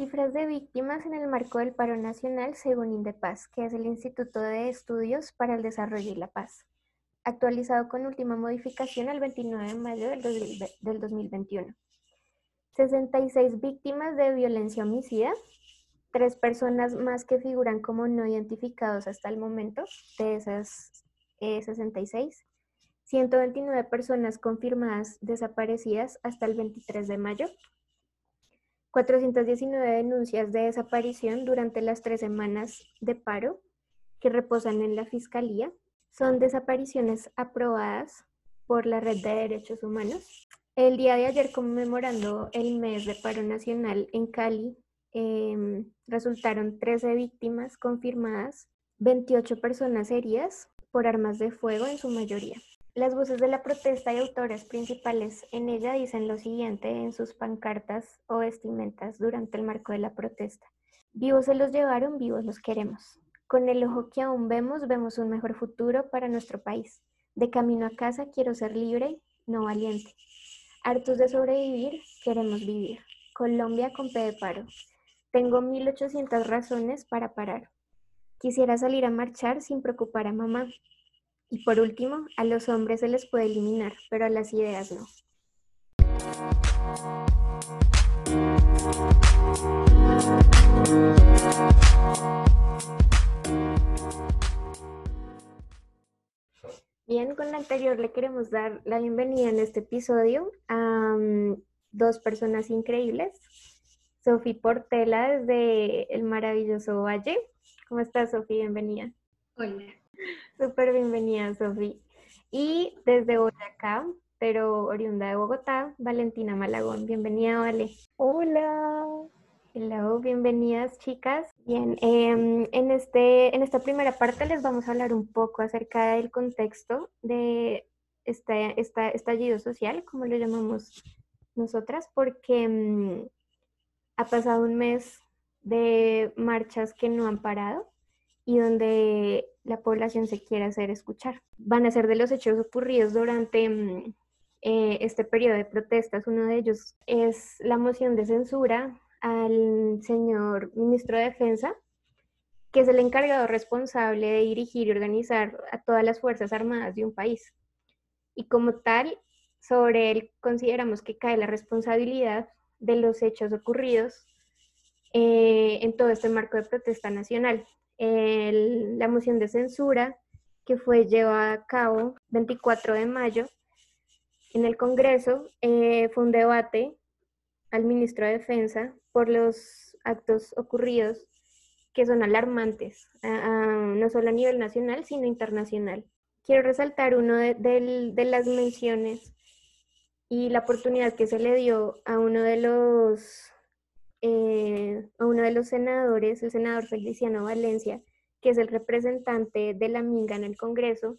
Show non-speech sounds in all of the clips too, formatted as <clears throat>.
Cifras de víctimas en el marco del paro nacional según Indepaz, que es el Instituto de Estudios para el Desarrollo y la Paz, actualizado con última modificación el 29 de mayo del 2021. 66 víctimas de violencia homicida, tres personas más que figuran como no identificados hasta el momento, de esas 66, eh, 129 personas confirmadas desaparecidas hasta el 23 de mayo, 419 denuncias de desaparición durante las tres semanas de paro que reposan en la Fiscalía. Son desapariciones aprobadas por la Red de Derechos Humanos. El día de ayer, conmemorando el mes de paro nacional en Cali, em, resultaron 13 víctimas confirmadas, 28 personas heridas por armas de fuego en su mayoría. Las voces de la protesta y autores principales en ella dicen lo siguiente en sus pancartas o vestimentas durante el marco de la protesta. Vivos se los llevaron, vivos los queremos. Con el ojo que aún vemos, vemos un mejor futuro para nuestro país. De camino a casa quiero ser libre, no valiente. Hartos de sobrevivir, queremos vivir. Colombia con P de paro. Tengo 1800 razones para parar. Quisiera salir a marchar sin preocupar a mamá. Y por último, a los hombres se les puede eliminar, pero a las ideas no. Bien, con la anterior le queremos dar la bienvenida en este episodio a mm, dos personas increíbles. Sofi Portela desde el maravilloso Valle. ¿Cómo estás, Sofi? Bienvenida. Hola. Súper bienvenida, Sofi. Y desde Boyacá, pero oriunda de Bogotá, Valentina Malagón. Bienvenida, Vale. Hola. Hola, bienvenidas chicas. Bien, em, en, este, en esta primera parte les vamos a hablar un poco acerca del contexto de este, esta estallido social, como lo llamamos nosotras, porque em, ha pasado un mes de marchas que no han parado y donde la población se quiere hacer escuchar. Van a ser de los hechos ocurridos durante mm, eh, este periodo de protestas. Uno de ellos es la moción de censura al señor ministro de Defensa, que es el encargado responsable de dirigir y organizar a todas las Fuerzas Armadas de un país. Y como tal, sobre él consideramos que cae la responsabilidad de los hechos ocurridos eh, en todo este marco de protesta nacional la moción de censura que fue llevada a cabo 24 de mayo en el Congreso eh, fue un debate al ministro de Defensa por los actos ocurridos que son alarmantes, no solo a nivel nacional, sino internacional. Quiero resaltar uno de, las menciones y la oportunidad que se le dio a uno de los eh, a uno de los senadores, el senador Feliciano Valencia, que es el representante de la Minga en el Congreso,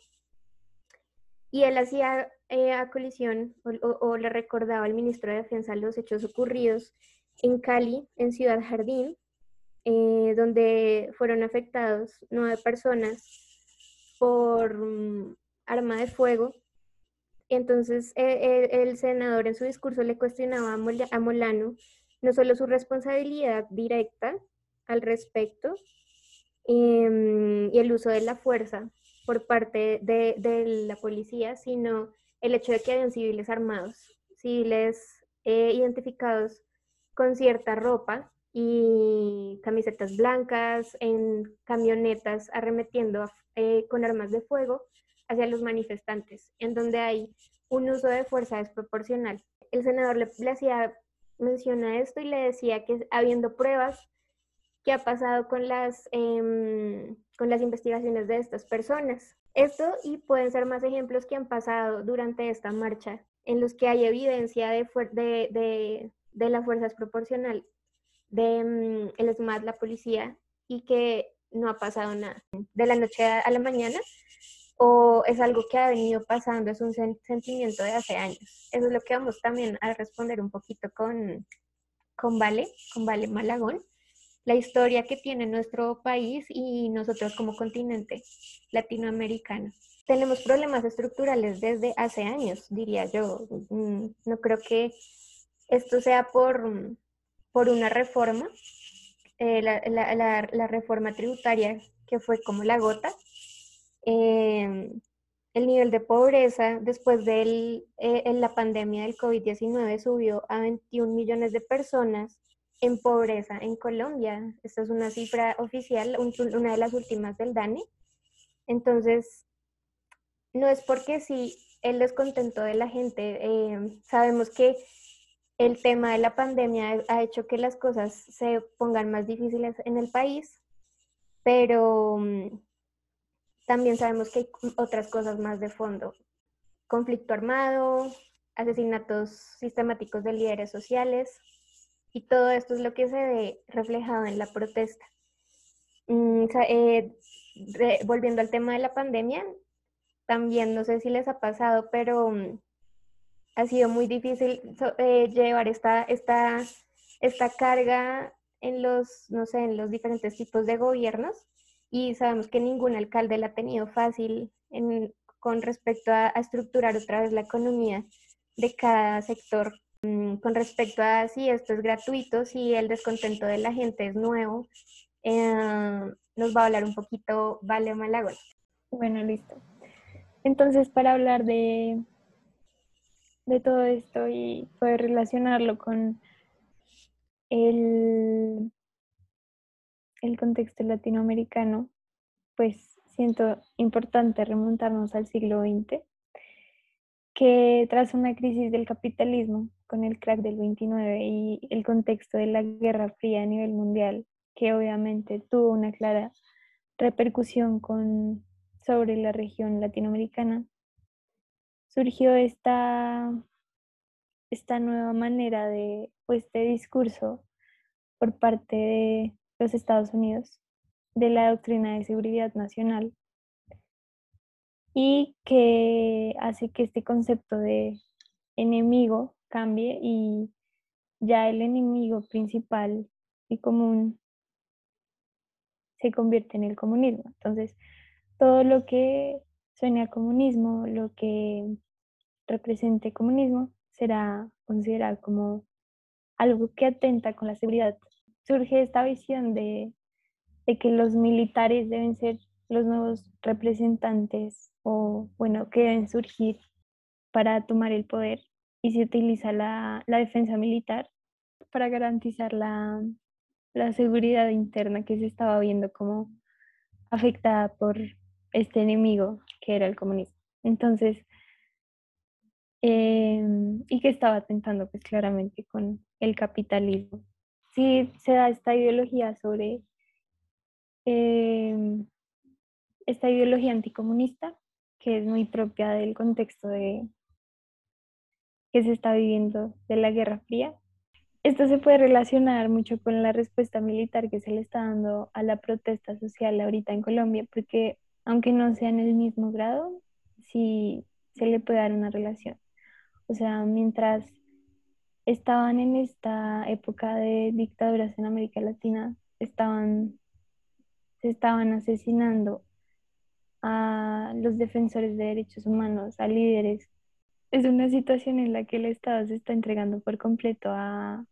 y él hacía eh, a colisión o, le recordaba al ministro de Defensa los hechos ocurridos en Cali, en Ciudad Jardín, eh, donde fueron afectados nueve personas por mm, arma de fuego. Entonces el senador en su discurso le cuestionaba a Molano no solo su responsabilidad directa al respecto em, y el uso de la fuerza por parte de, la policía, sino el hecho de que hayan civiles armados, civiles eh, identificados con cierta ropa y camisetas blancas en camionetas arremetiendo eh, con armas de fuego hacia los manifestantes, en donde hay un uso de fuerza desproporcional. El senador le hacía menciona esto y le decía que habiendo pruebas que ha pasado con las, em, con las investigaciones de estas personas. Esto y pueden ser más ejemplos que han pasado durante esta marcha, en los que hay evidencia de, de, de, la fuerza desproporcional de mm, el SMAT, la policía, y que no ha pasado nada. De la noche a la mañana o es algo que ha venido pasando, es un sentimiento de hace años. Eso es lo que vamos también a responder un poquito con, con Vale, con Vale Malagón, la historia que tiene nuestro país y nosotros como continente latinoamericano. Tenemos problemas estructurales desde hace años, diría yo. Mm, no creo que esto sea por, por una reforma, eh, la, reforma tributaria que fue como la gota. Em, el nivel de pobreza después de eh, la pandemia del COVID-19 subió a 21 millones de personas en pobreza en Colombia. Esta es una cifra oficial, una de las últimas del DANE. Entonces, no es porque sí el descontento de la gente, eh, sabemos que el tema de la pandemia ha hecho que las cosas se pongan más difíciles en el país, pero mm, también sabemos que hay otras cosas más de fondo. Conflicto armado, asesinatos sistemáticos de líderes sociales, y todo esto es lo que se ve reflejado en la protesta. Mm, eh, volviendo al tema de la pandemia, también no sé si les ha pasado, pero mm, ha sido muy difícil eh, llevar esta, esta, esta carga en los, no sé, en los diferentes tipos de gobiernos y sabemos que ningún alcalde la ha tenido fácil con respecto a, estructurar otra vez la economía de cada sector. Mm, con respecto a si esto es gratuito, si el descontento de la gente es nuevo, eh, nos va a hablar un poquito Vale Malagón. Bueno, listo. Entonces, para hablar de, de todo esto y poder relacionarlo con el, el contexto latinoamericano, pues siento importante remontarnos al siglo XX, que tras una crisis del capitalismo, con el crack del 29 y el contexto de la Guerra Fría a nivel mundial, que obviamente tuvo una clara repercusión con, sobre la región latinoamericana, surgió esta, esta nueva manera de, pues, de discurso por parte de los Estados Unidos de la doctrina de seguridad nacional y que hace que este concepto de enemigo cambie y ya el enemigo principal y común se convierte en el comunismo. Entonces, todo lo que suene a comunismo, lo que represente comunismo, será considerado como algo que atenta con la seguridad. Surge esta visión de, de que los militares deben ser los nuevos representantes o, bueno, que deben surgir para tomar el poder y se utiliza la, la defensa militar para garantizar la, la seguridad interna que se estaba viendo como afectada por este enemigo que era el comunismo. Entonces, em, y que estaba atentando pues claramente con el capitalismo. Sí se da esta ideología sobre em, esta ideología anticomunista, que es muy propia del contexto de, que se está viviendo de la Guerra Fría. Esto se puede relacionar mucho con la respuesta militar que se le está dando a la protesta social ahorita en Colombia, porque aunque no sea en el mismo grado, sí se le puede dar una relación. O sea, mientras estaban en esta época de dictaduras en América Latina, estaban, se estaban asesinando a los defensores de derechos humanos, a líderes. Es una situación en la que el Estado se está entregando por completo a,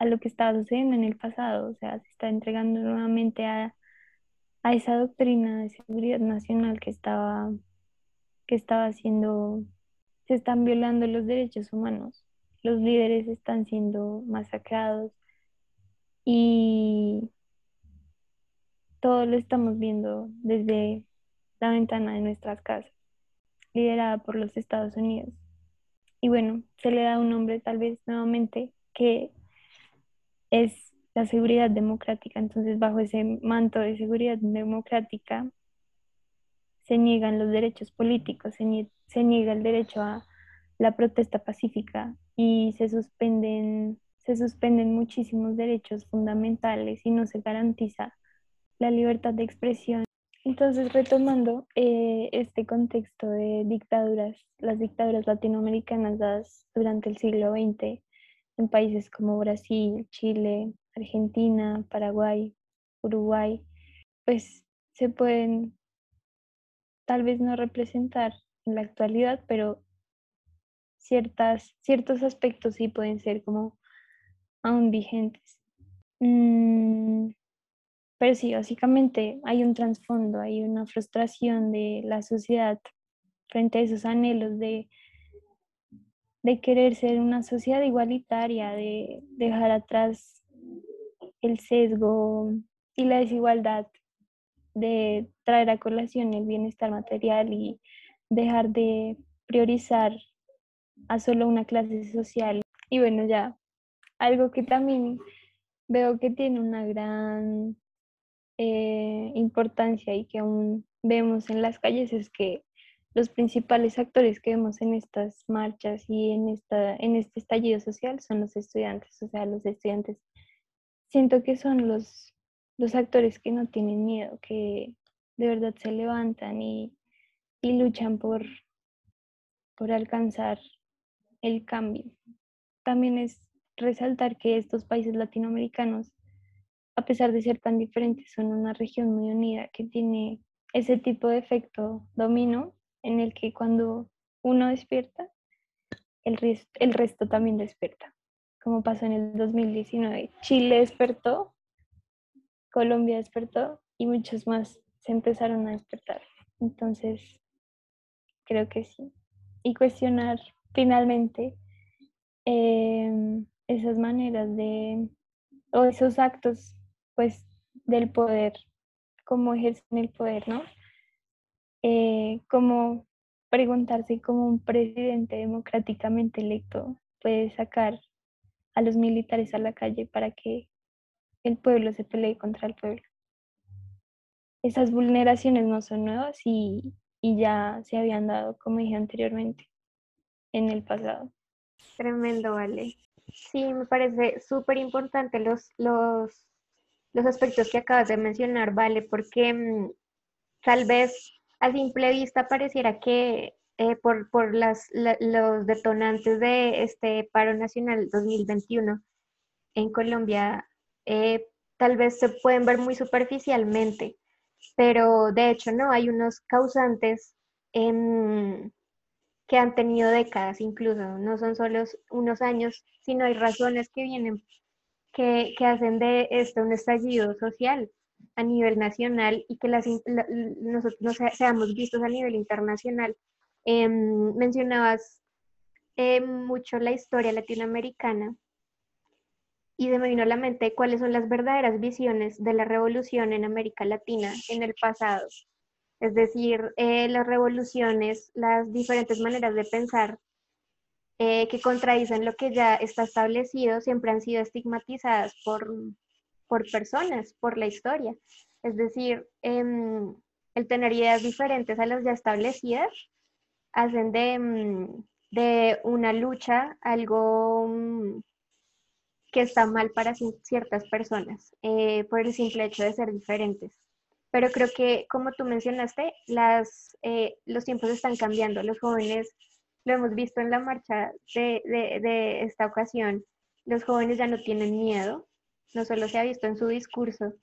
lo que estaba sucediendo en el pasado, o sea, se está entregando nuevamente a, a esa doctrina de seguridad nacional que estaba, que estaba haciendo, se están violando los derechos humanos, los líderes están siendo masacrados y todo lo estamos viendo desde la ventana de nuestras casas liderada por los Estados Unidos. Y bueno, se le da un nombre tal vez nuevamente que es la seguridad democrática. Entonces, bajo ese manto de seguridad democrática, se niegan los derechos políticos, se, niega el derecho a la protesta pacífica y se suspenden, se suspenden muchísimos derechos fundamentales y no se garantiza la libertad de expresión. Entonces, retomando eh, este contexto de dictaduras, las dictaduras latinoamericanas dadas durante el siglo XX en países como Brasil, Chile, Argentina, Paraguay, Uruguay, pues se pueden tal vez no representar en la actualidad, pero ciertas, ciertos aspectos sí pueden ser como aún vigentes. Mm, pero sí, básicamente hay un trasfondo, hay una frustración de la sociedad frente a esos anhelos de, de querer ser una sociedad igualitaria, de dejar atrás el sesgo y la desigualdad, de traer a colación el bienestar material y dejar de priorizar a solo una clase social. Y bueno, ya, algo que también veo que tiene una gran eh, importancia y que aún vemos en las calles es que los principales actores que vemos en estas marchas y en, esta, en este estallido social son los estudiantes, o sea, los estudiantes siento que son los, los actores que no tienen miedo, que de verdad se levantan y, y luchan por, por alcanzar el cambio. También es resaltar que estos países latinoamericanos, a pesar de ser tan diferentes, son una región muy unida que tiene ese tipo de efecto domino en el que cuando uno despierta, el resto también despierta, como pasó en el 2019. Chile despertó, Colombia despertó y muchos más se empezaron a despertar. Entonces, creo que sí. Y cuestionar finalmente em, esas maneras de, o esos actos, pues, del poder, cómo ejercen el poder, ¿no? Eh, como preguntarse cómo un presidente democráticamente electo puede sacar a los militares a la calle para que el pueblo se pelee contra el pueblo. Esas vulneraciones no son nuevas y, y ya se habían dado, como dije anteriormente, en el pasado. Tremendo, Vale. Sí, me parece súper importante los, los, los aspectos que acabas de mencionar, Vale, porque mm, tal vez a simple vista pareciera que eh, por, por las, los detonantes de este paro nacional 2021 en Colombia, eh, tal vez se pueden ver muy superficialmente, pero de hecho no, hay unos causantes que han tenido décadas incluso, no son solo unos años, sino hay razones que vienen, que, que hacen de esto un estallido social a nivel nacional y que las, nosotros seamos vistos a nivel internacional. Em, mencionabas eh, mucho la historia latinoamericana y de me vino a la mente cuáles son las verdaderas visiones de la revolución en América Latina en el pasado. Es decir, eh, las revoluciones, las diferentes maneras de pensar eh, que contradicen lo que ya está establecido, siempre han sido estigmatizadas por, por personas, por la historia. Es decir, em, el tener ideas diferentes a las ya establecidas hacen de, em, de una lucha algo mm, que está mal para ciertas personas eh, por el simple hecho de ser diferentes. Pero creo que, como tú mencionaste, las, eh, los tiempos están cambiando. Los jóvenes, lo hemos visto en la marcha de, de, de esta ocasión, los jóvenes ya no tienen miedo, no solo se ha visto en su discurso,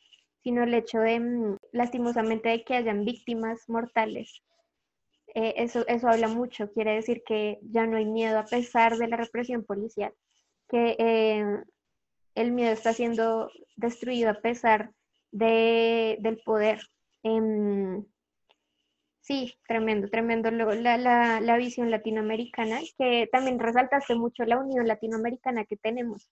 sino el hecho de, mm, lastimosamente, de que hayan víctimas mortales. Eh, eso, eso habla mucho, quiere decir que ya no hay miedo a pesar de la represión policial, que eh, el miedo está siendo destruido a pesar de, del poder. Em, sí, tremendo, tremendo la, la, la visión latinoamericana, que también resaltaste mucho la unión latinoamericana que tenemos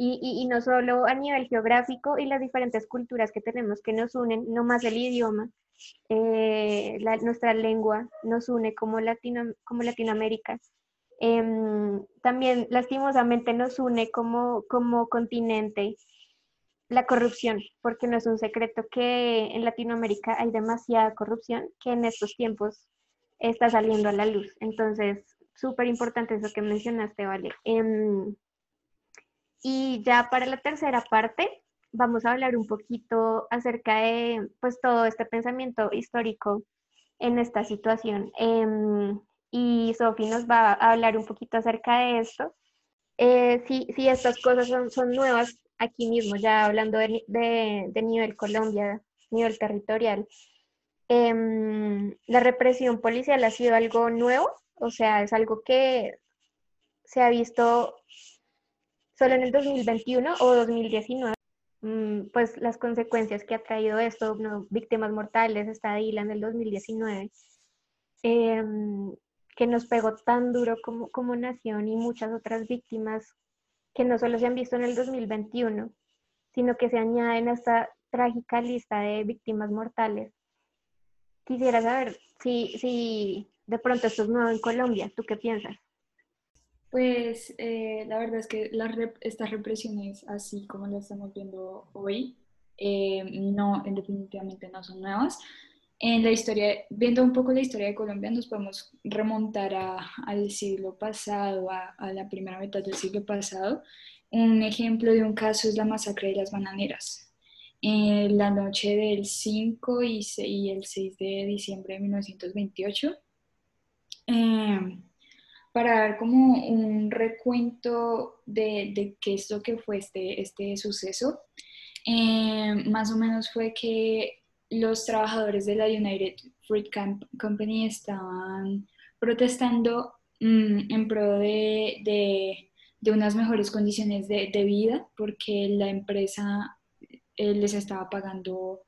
y, no solo a nivel geográfico y las diferentes culturas que tenemos que nos unen, no más el idioma, eh, nuestra lengua nos une como, Latino, como Latinoamérica. Em, también lastimosamente nos une como, como continente la corrupción, porque no es un secreto que en Latinoamérica hay demasiada corrupción que en estos tiempos está saliendo a la luz. Entonces, súper importante eso que mencionaste, Vale. Em, y ya para la tercera parte vamos a hablar un poquito acerca de pues todo este pensamiento histórico en esta situación. Em, y Sofi nos va a hablar un poquito acerca de esto. Eh, si, si, estas cosas son, son, nuevas aquí mismo, ya hablando de, de, nivel Colombia, nivel territorial, em, la represión policial ha sido algo nuevo, o sea, es algo que se ha visto solo en el 2021 o 2019, mm, pues las consecuencias que ha traído esto, ¿no? víctimas mortales, está Dila en el 2019, em, que nos pegó tan duro como, como nación y muchas otras víctimas que no solo se han visto en el 2021, sino que se añaden a esta trágica lista de víctimas mortales. Quisiera saber si, si de pronto esto es nuevo en Colombia, ¿tú qué piensas? Pues eh, la verdad es que estas represiones, así como las estamos viendo hoy, eh, no, definitivamente no son nuevas. En la historia, viendo un poco la historia de Colombia, nos podemos remontar a, al siglo pasado, a, a, la primera mitad del siglo pasado. Un ejemplo de un caso es la masacre de las bananeras. En la noche del 5 y, y el 6 de diciembre de 1928, eh, para dar como un recuento de, de, qué es lo que fue este, este suceso, eh, más o menos fue que los trabajadores de la United Fruit Company estaban protestando mm, en pro de, de, de, unas mejores condiciones de, vida porque la empresa eh, les estaba pagando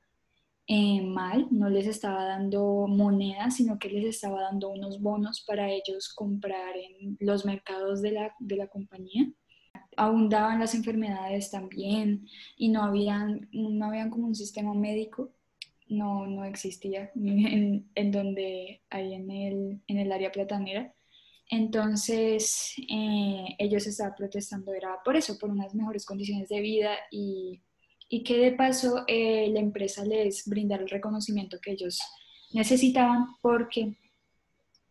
eh, mal, no les estaba dando monedas, sino que les estaba dando unos bonos para ellos comprar en los mercados de la, de la compañía. Abundaban las enfermedades también y no habían, no habían como un sistema médico, no, no existía <laughs> en, en donde hay en el, en el área platanera. Entonces, eh, ellos estaban protestando, era por eso, por unas mejores condiciones de vida y y que de paso eh, la empresa les brindara el reconocimiento que ellos necesitaban porque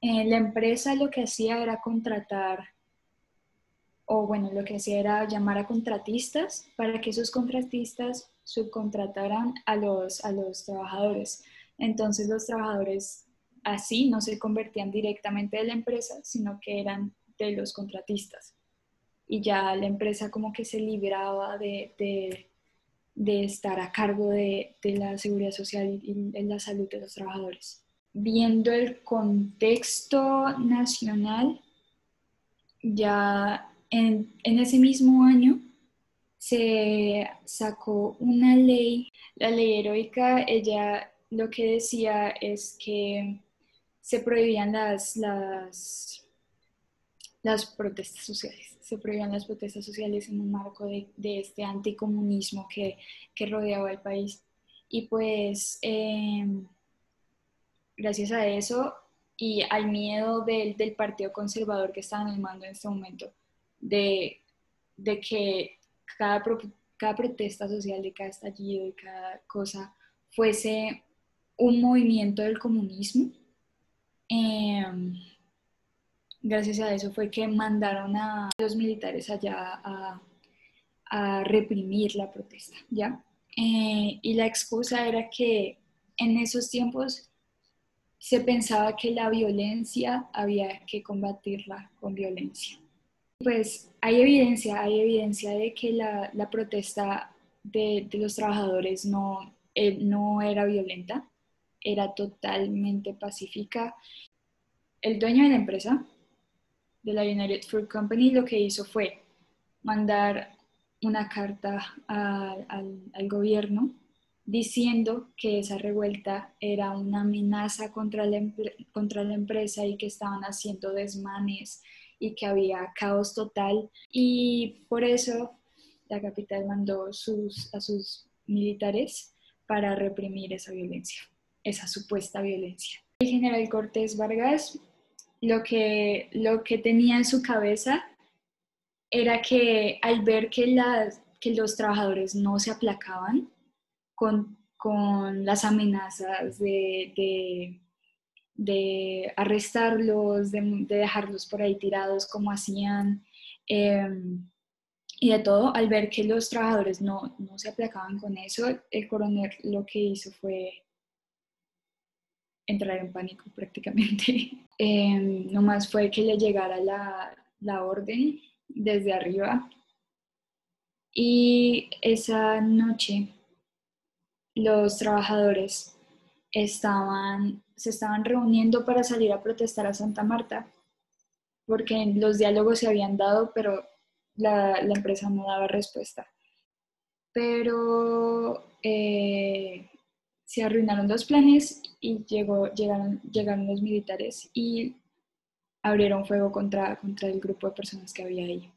eh, la empresa lo que hacía era contratar, o bueno, lo que hacía era llamar a contratistas para que esos contratistas subcontrataran a los, a los trabajadores. Entonces los trabajadores así no se convertían directamente de la empresa, sino que eran de los contratistas. Y ya la empresa como que se libraba de, de de estar a cargo de, la seguridad social y, la salud de los trabajadores. Viendo el contexto nacional, ya en, ese mismo año se sacó una ley, la ley heroica, ella lo que decía es que se prohibían las, las, las protestas sociales se prohibían las protestas sociales en un marco de, este anticomunismo que, que, rodeaba el país. Y pues em, gracias a eso y al miedo del, del, Partido Conservador que está en el mando en este momento, de, de que cada, cada protesta social, de cada estallido, de cada cosa, fuese un movimiento del comunismo. Eh, gracias a eso fue que mandaron a los militares allá a, reprimir la protesta, ¿ya? Eh, y la excusa era que en esos tiempos se pensaba que la violencia había que combatirla con violencia. Pues hay evidencia, hay evidencia de que la, protesta de, los trabajadores no, eh, no era violenta, era totalmente pacífica. El dueño de la empresa, de la United Fruit Company lo que hizo fue mandar una carta al, gobierno diciendo que esa revuelta era una amenaza contra la, contra la empresa y que estaban haciendo desmanes y que había caos total. Y por eso la capital mandó sus, a sus militares para reprimir esa violencia, esa supuesta violencia. El general Cortés Vargas lo que, lo que tenía en su cabeza era que al ver que, las, que los trabajadores no se aplacaban con, las amenazas de, de, arrestarlos, de, dejarlos por ahí tirados como hacían, em, y de todo, al ver que los trabajadores no, no se aplacaban con eso, el coronel lo que hizo fue entrar en pánico <laughs> prácticamente. Eh, nomás fue que le llegara la, la orden desde arriba y esa noche los trabajadores estaban, se estaban reuniendo para salir a protestar a Santa Marta porque los diálogos se habían dado, pero la, empresa no daba respuesta. Pero eh, se arruinaron los planes y llegó, llegaron, llegaron los militares y abrieron fuego contra, contra el grupo de personas que había ahí.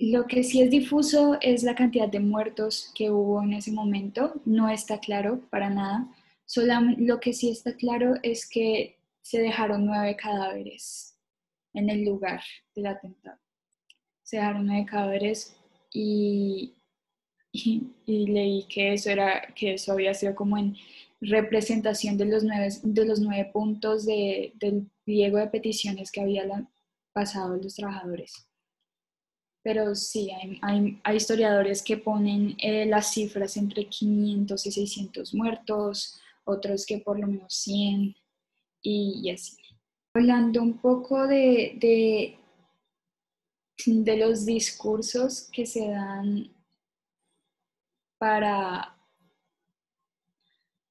Lo que sí es difuso es la cantidad de muertos que hubo en ese momento. No está claro para nada. Solo lo que sí está claro es que se dejaron nueve cadáveres en el lugar del atentado. Se dejaron nueve cadáveres y, leí que eso, era, que eso había sido como en representación de los nueve, de los nueve puntos de, del pliego de peticiones que había pasado los trabajadores. Pero sí, hay, hay, historiadores que ponen eh, las cifras entre 500 y 600 muertos, otros que por lo menos 100 y, así. Hablando un poco de, de, de los discursos que se dan para,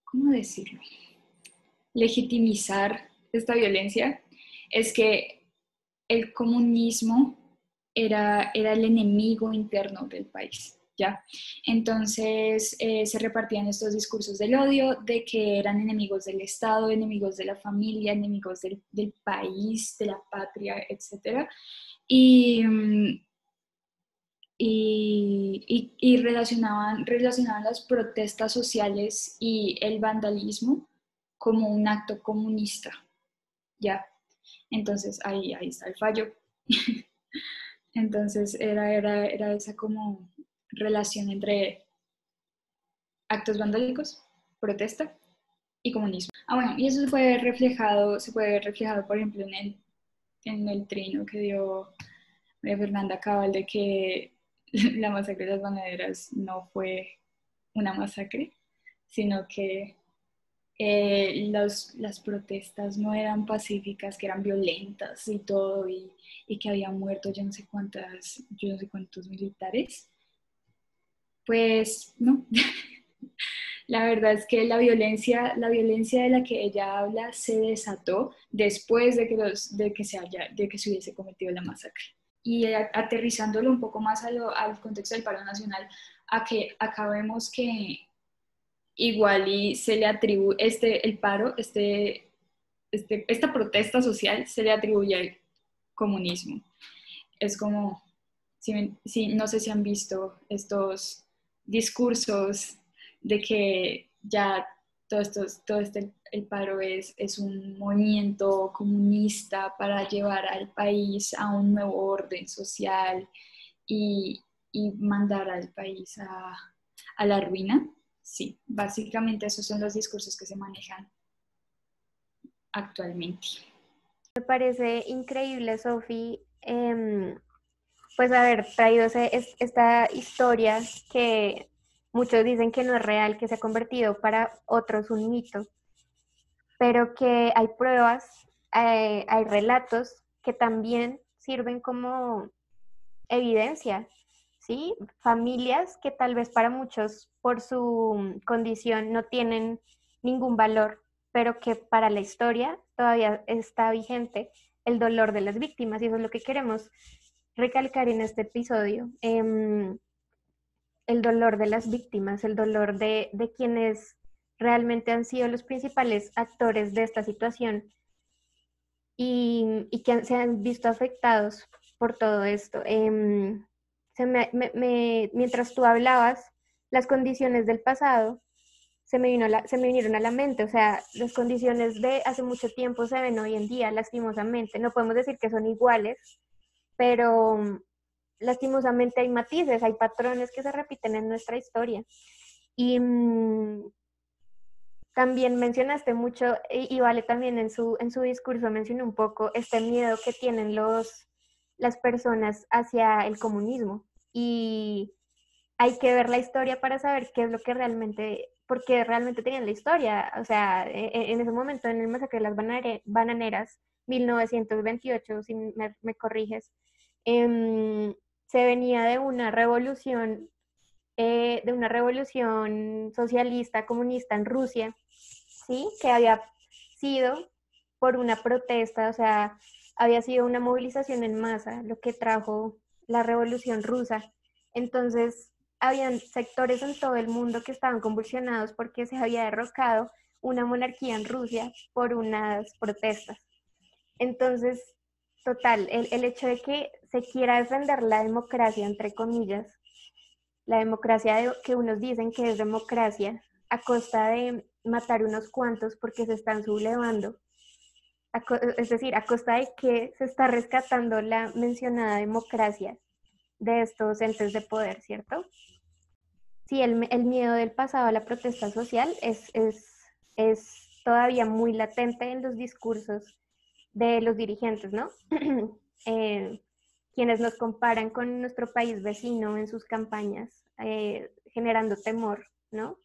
¿cómo decirlo? Legitimizar esta violencia, es que el comunismo era, era el enemigo interno del país. ¿Ya? Entonces eh, se repartían estos discursos del odio, de que eran enemigos del Estado, enemigos de la familia, enemigos del, país, de la patria, etc. Y, y, y, relacionaban, relacionaban las protestas sociales y el vandalismo como un acto comunista. ¿Ya? Entonces ahí, ahí está el fallo. <laughs> Entonces era, era, era esa como relación entre actos vandálicos, protesta y comunismo. Ah, bueno, y eso puede reflejado, se ver reflejado, por ejemplo, en el, en el trino que dio Fernanda Cabal de que <laughs> la masacre de las banaderas no fue una masacre, sino que eh, las protestas no eran pacíficas, que eran violentas y todo, y, y, que había muerto yo no sé cuántas, yo no sé cuántos militares. Pues no. <laughs> la verdad es que la violencia, la violencia de la que ella habla se desató después de que, los, de que, se, haya, de que se hubiese cometido la masacre. Y aterrizándolo un poco más al contexto del paro nacional, a que acabemos que igual y se le atribuye, este, el paro, este, este, esta protesta social se le atribuye al comunismo. Es como, si, no sé si han visto estos discursos de que ya todo, esto, todo este, el paro es, es un movimiento comunista para llevar al país a un nuevo orden social y, y mandar al país a, a la ruina sí, básicamente esos son los discursos que se manejan actualmente. Me parece increíble, Sofi, em, pues haber traído esta historia que muchos dicen que no es real, que se ha convertido para otros un mito, pero que hay pruebas, hay, hay relatos que también sirven como evidencia Familias que tal vez para muchos por su condición no tienen ningún valor, pero que para la historia todavía está vigente el dolor de las víctimas y eso es lo que queremos recalcar en este episodio. Em, el dolor de las víctimas, el dolor de, quienes realmente han sido los principales actores de esta situación y, que se han visto afectados por todo esto. Em, mientras tú hablabas, las condiciones del pasado se me, vino se me vinieron a la mente, o sea, las condiciones de hace mucho tiempo se ven hoy en día, lastimosamente. No podemos decir que son iguales, pero lastimosamente hay matices, hay patrones que se repiten en nuestra historia. Y mm, también mencionaste mucho, y, Vale también en su, en su discurso mencionó un poco este miedo que tienen los, las personas hacia el comunismo y hay que ver la historia para saber qué es lo que realmente, por qué realmente tenían la historia. O sea, e, e, en ese momento, en el masacre de las bananeras, 1928, si me, corriges, em, se venía de una revolución, eh, de una revolución socialista, comunista en Rusia, ¿sí? Que había sido por una protesta, o sea, había sido una movilización en masa, lo que trajo la revolución rusa. Entonces, habían sectores en todo el mundo que estaban convulsionados porque se había derrocado una monarquía en Rusia por unas protestas. Entonces, total, el, el, hecho de que se quiera defender la democracia, entre comillas, la democracia que unos dicen que es democracia, a costa de matar unos cuantos porque se están sublevando, es decir, a costa de que se está rescatando la mencionada democracia de estos entes de poder, ¿cierto? Sí, el, el miedo del pasado a la protesta social es, es, es todavía muy latente en los discursos de los dirigentes, ¿no? <clears throat> eh, quienes nos comparan con nuestro país vecino en sus campañas, eh, generando temor, ¿no?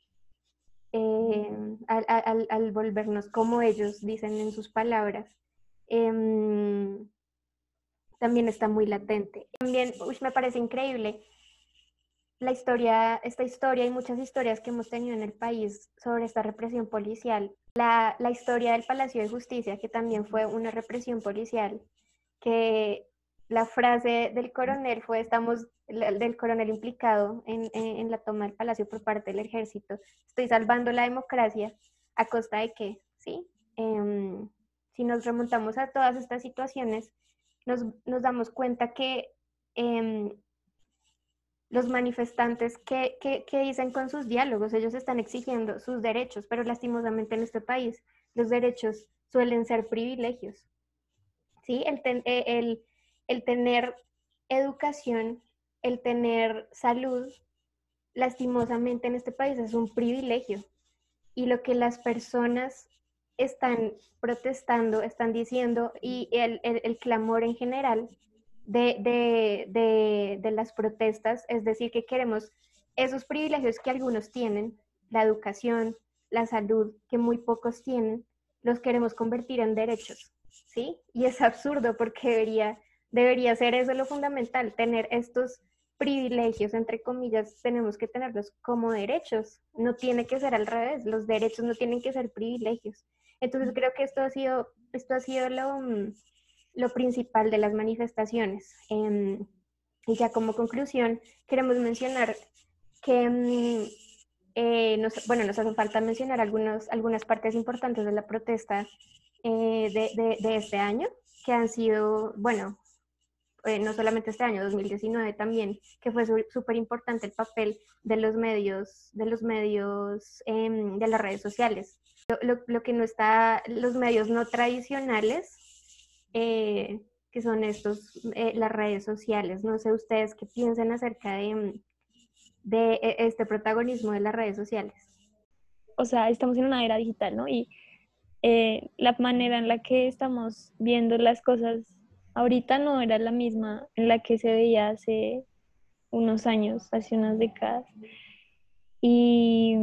Eh, al, volvernos como ellos dicen en sus palabras, eh, también está muy latente. También uy, me parece increíble la historia, esta historia y muchas historias que hemos tenido en el país sobre esta represión policial. La, la historia del Palacio de Justicia, que también fue una represión policial, que la frase del coronel fue, estamos, del coronel implicado en, en, la toma del palacio por parte del ejército, estoy salvando la democracia a costa de qué, ¿sí? Eh, si nos remontamos a todas estas situaciones, nos, nos damos cuenta que eh, los manifestantes, ¿qué, ¿qué, qué, dicen con sus diálogos? Ellos están exigiendo sus derechos, pero lastimosamente en este país los derechos suelen ser privilegios. ¿Sí? El, eh, el, el tener educación, el tener salud, lastimosamente en este país es un privilegio. Y lo que las personas están protestando, están diciendo, y el, el, clamor en general de, de, de, de, las protestas, es decir, que queremos esos privilegios que algunos tienen, la educación, la salud, que muy pocos tienen, los queremos convertir en derechos, ¿sí? Y es absurdo porque debería Debería ser eso lo fundamental, tener estos privilegios, entre comillas, tenemos que tenerlos como derechos. No tiene que ser al revés, los derechos no tienen que ser privilegios. Entonces creo que esto ha sido, esto ha sido lo, mm, lo principal de las manifestaciones. Eh, y ya como conclusión, queremos mencionar que, mm, eh, nos, bueno, nos hace falta mencionar algunos, algunas partes importantes de la protesta eh, de, de, de, este año, que han sido, bueno, eh, no solamente este año, 2019 también, que fue súper importante el papel de los medios, de los medios eh, de las redes sociales. Lo, lo, que no está, los medios no tradicionales, eh, que son estos, eh, las redes sociales. No sé ustedes qué piensan acerca de, de e, este protagonismo de las redes sociales. O sea, estamos en una era digital, ¿no? Y eh, la manera en la que estamos viendo las cosas ahorita no era la misma en la que se veía hace unos años, hace unas décadas. Y,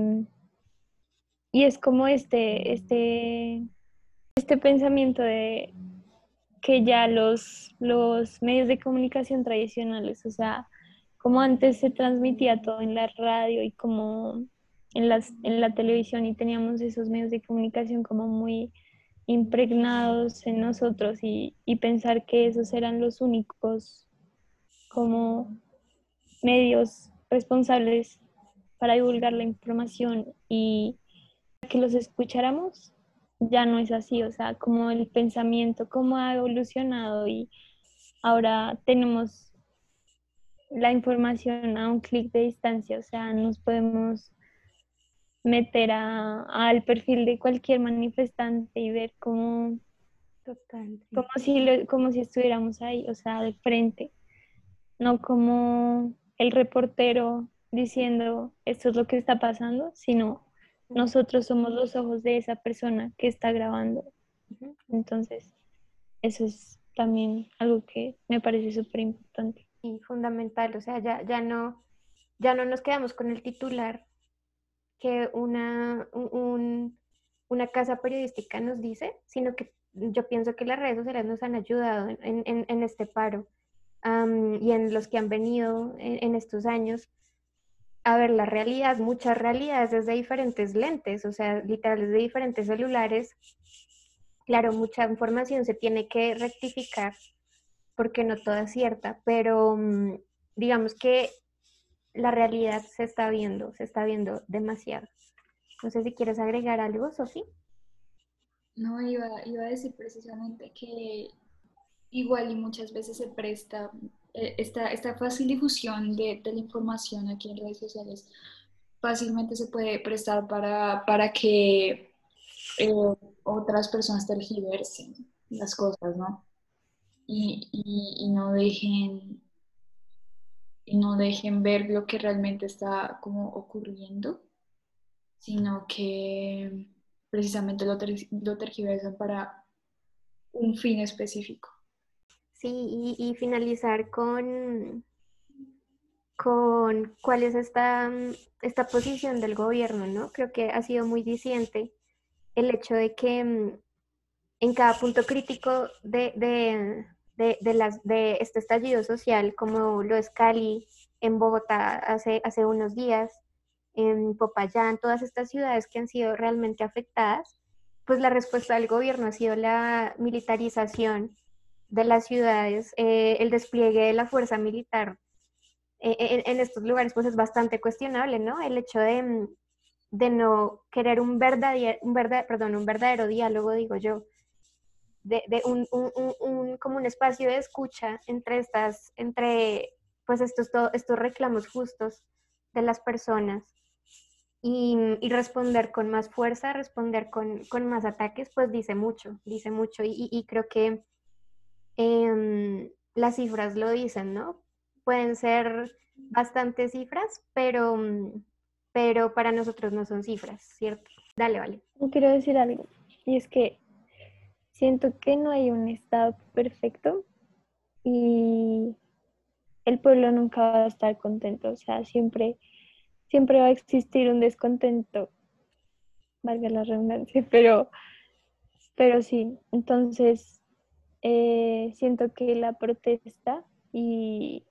y es como este, este, este pensamiento de que ya los, los medios de comunicación tradicionales, o sea, como antes se transmitía todo en la radio y como en, las, en la televisión y teníamos esos medios de comunicación como muy impregnados en nosotros y, pensar que esos eran los únicos como medios responsables para divulgar la información y que los escucháramos, ya no es así, o sea, como el pensamiento, cómo ha evolucionado y ahora tenemos la información a un clic de distancia, o sea, nos podemos meter a, al perfil de cualquier manifestante y ver cómo, Total, como, si lo, como si estuviéramos ahí, o sea, de frente, no como el reportero diciendo esto es lo que está pasando, sino nosotros somos los ojos de esa persona que está grabando. Entonces, eso es también algo que me parece súper importante. Y fundamental, o sea, ya, ya, no, ya no nos quedamos con el titular que una, un, una casa periodística nos dice, sino que yo pienso que las redes sociales nos han ayudado en, en, este paro y en los que han venido en, en, estos años a ver la realidad, muchas realidades desde diferentes lentes, o sea, literal desde diferentes celulares. Claro, mucha información se tiene que rectificar porque no toda es cierta, pero mm, digamos que la realidad se está viendo, se está viendo demasiado. No sé si quieres agregar algo, Sofía. No, iba, iba a decir precisamente que igual y muchas veces se presta eh, esta, esta fácil difusión de, de, la información aquí en redes sociales fácilmente se puede prestar para, para que eh, otras personas tergiversen las cosas, ¿no? Y, y, no dejen no dejen ver lo que realmente está como ocurriendo, sino que precisamente lo, ter, lo tergiversan para un fin específico. Sí, y, finalizar con, con cuál es esta, esta posición del gobierno, ¿no? Creo que ha sido muy diciente el hecho de que mm, en cada punto crítico de, de, de, de, las, de este estallido social, como lo es Cali, en Bogotá hace, hace unos días, en Popayán, todas estas ciudades que han sido realmente afectadas, pues la respuesta del gobierno ha sido la militarización de las ciudades, eh, el despliegue de la fuerza militar eh, en, en, estos lugares, pues es bastante cuestionable, ¿no? El hecho de, mm, de no querer un verdadero, un verdadero, perdón, un verdadero diálogo, digo yo, de, de un, un, un, como un espacio de escucha entre estas, entre pues estos, estos reclamos justos de las personas y, y responder con más fuerza, responder con, con, más ataques, pues dice mucho, dice mucho y, y creo que eh, las cifras lo dicen, ¿no? Pueden ser bastantes cifras, pero, pero para nosotros no son cifras, ¿cierto? Dale, vale. Quiero decir algo, y es que siento que no hay un estado perfecto y el pueblo nunca va a estar contento, o sea, siempre, siempre va a existir un descontento, valga la redundancia, <laughs> pero, pero sí, entonces eh, siento que la protesta y,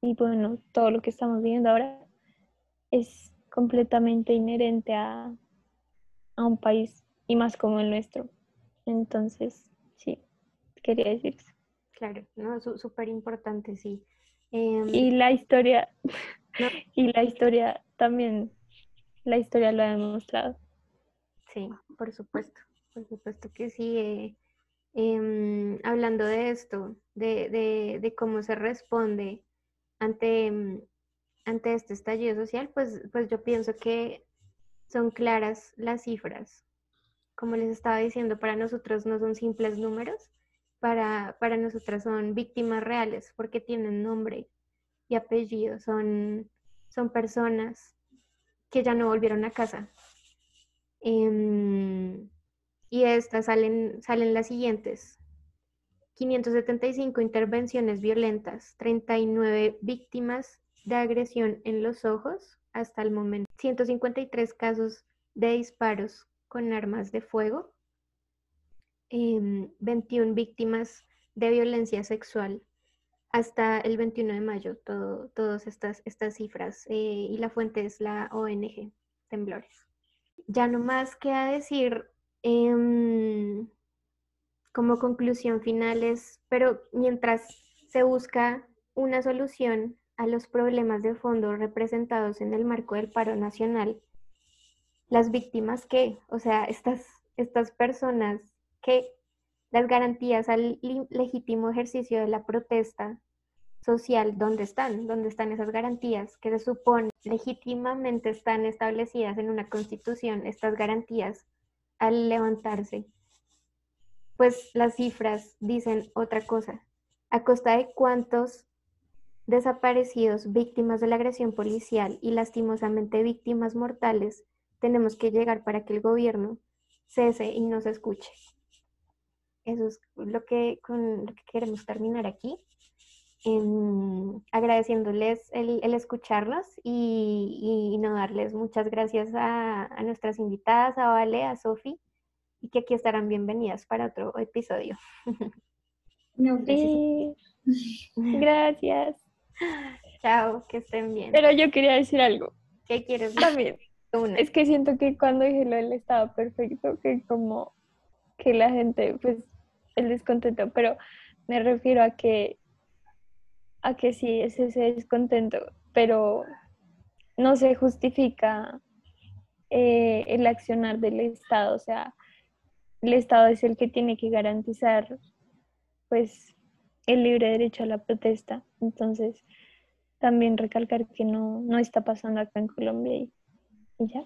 y bueno, todo lo que estamos viendo ahora es completamente inherente a, a un país y más como el nuestro. Entonces, sí, quería decir eso. Claro, no, súper importante, sí. Eh, y la historia, no. <laughs> y la historia también, la historia lo ha demostrado. Sí, por supuesto, por supuesto que sí. Eh, eh, hablando de esto, de, de, de, cómo se responde ante, ante este estallido social, pues, pues yo pienso que son claras las cifras. Como les estaba diciendo, para nosotros no son simples números, para, para nosotras son víctimas reales porque tienen nombre y apellido, son, son personas que ya no volvieron a casa. Eh, y estas salen, salen las siguientes. 575 intervenciones violentas, 39 víctimas de agresión en los ojos hasta el momento, 153 casos de disparos con armas de fuego, eh, 21 víctimas de violencia sexual hasta el 21 de mayo, todas estas, estas cifras, eh, y la fuente es la ONG Temblores. Ya no más queda decir eh, como conclusión final es, pero mientras se busca una solución a los problemas de fondo representados en el marco del paro nacional, las víctimas que, o sea, estas, estas personas que las garantías al legítimo ejercicio de la protesta social, ¿dónde están? ¿Dónde están esas garantías que se supone legítimamente están establecidas en una constitución? Estas garantías al levantarse, pues las cifras dicen otra cosa. ¿A costa de cuántos desaparecidos, víctimas de la agresión policial y lastimosamente víctimas mortales tenemos que llegar para que el gobierno cese y nos escuche? Eso es lo que, con lo que queremos terminar aquí. Eh, agradeciéndoles el, el escucharnos y, y, no darles muchas gracias a, a, nuestras invitadas, a Vale, a Sofi, y que aquí estarán bienvenidas para otro episodio. <laughs> No, gracias. Sí. gracias. <laughs> Chao, que estén bien. Pero yo quería decir algo. ¿Qué quieres decir? También. Es que siento que cuando dije lo del estado perfecto, que como que la gente, pues, el descontento, pero me refiero a que, a que sí es ese descontento, pero no se justifica eh, el accionar del Estado, o sea, el Estado es el que tiene que garantizar, pues, el libre derecho a la protesta. Entonces, también recalcar que no, no está pasando acá en Colombia y, ya.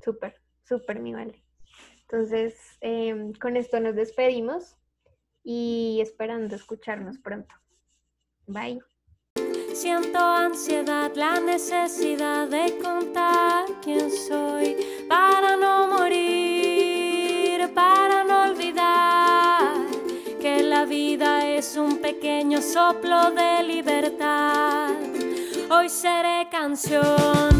Súper, súper, mi vale. Entonces, em, con esto nos despedimos y esperando escucharnos pronto. Bye. Siento ansiedad, la necesidad de contar quién soy para no morir, para no olvidar que la vida es un pequeño soplo de libertad. Hoy seré canción